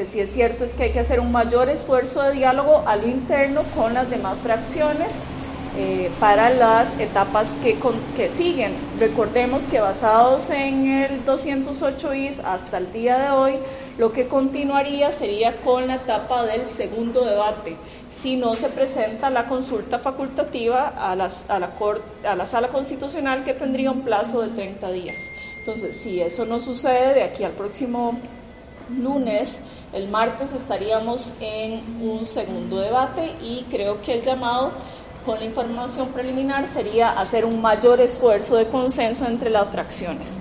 que sí es cierto es que hay que hacer un mayor esfuerzo de diálogo a lo interno con las demás fracciones eh, para las etapas que, que siguen. Recordemos que basados en el 208 is hasta el día de hoy, lo que continuaría sería con la etapa del segundo debate, si no se presenta la consulta facultativa a, las, a, la, a la sala constitucional que tendría un plazo de 30 días. Entonces, si eso no sucede de aquí al próximo lunes, el martes estaríamos en un segundo debate y creo que el llamado con la información preliminar sería hacer un mayor esfuerzo de consenso entre las fracciones.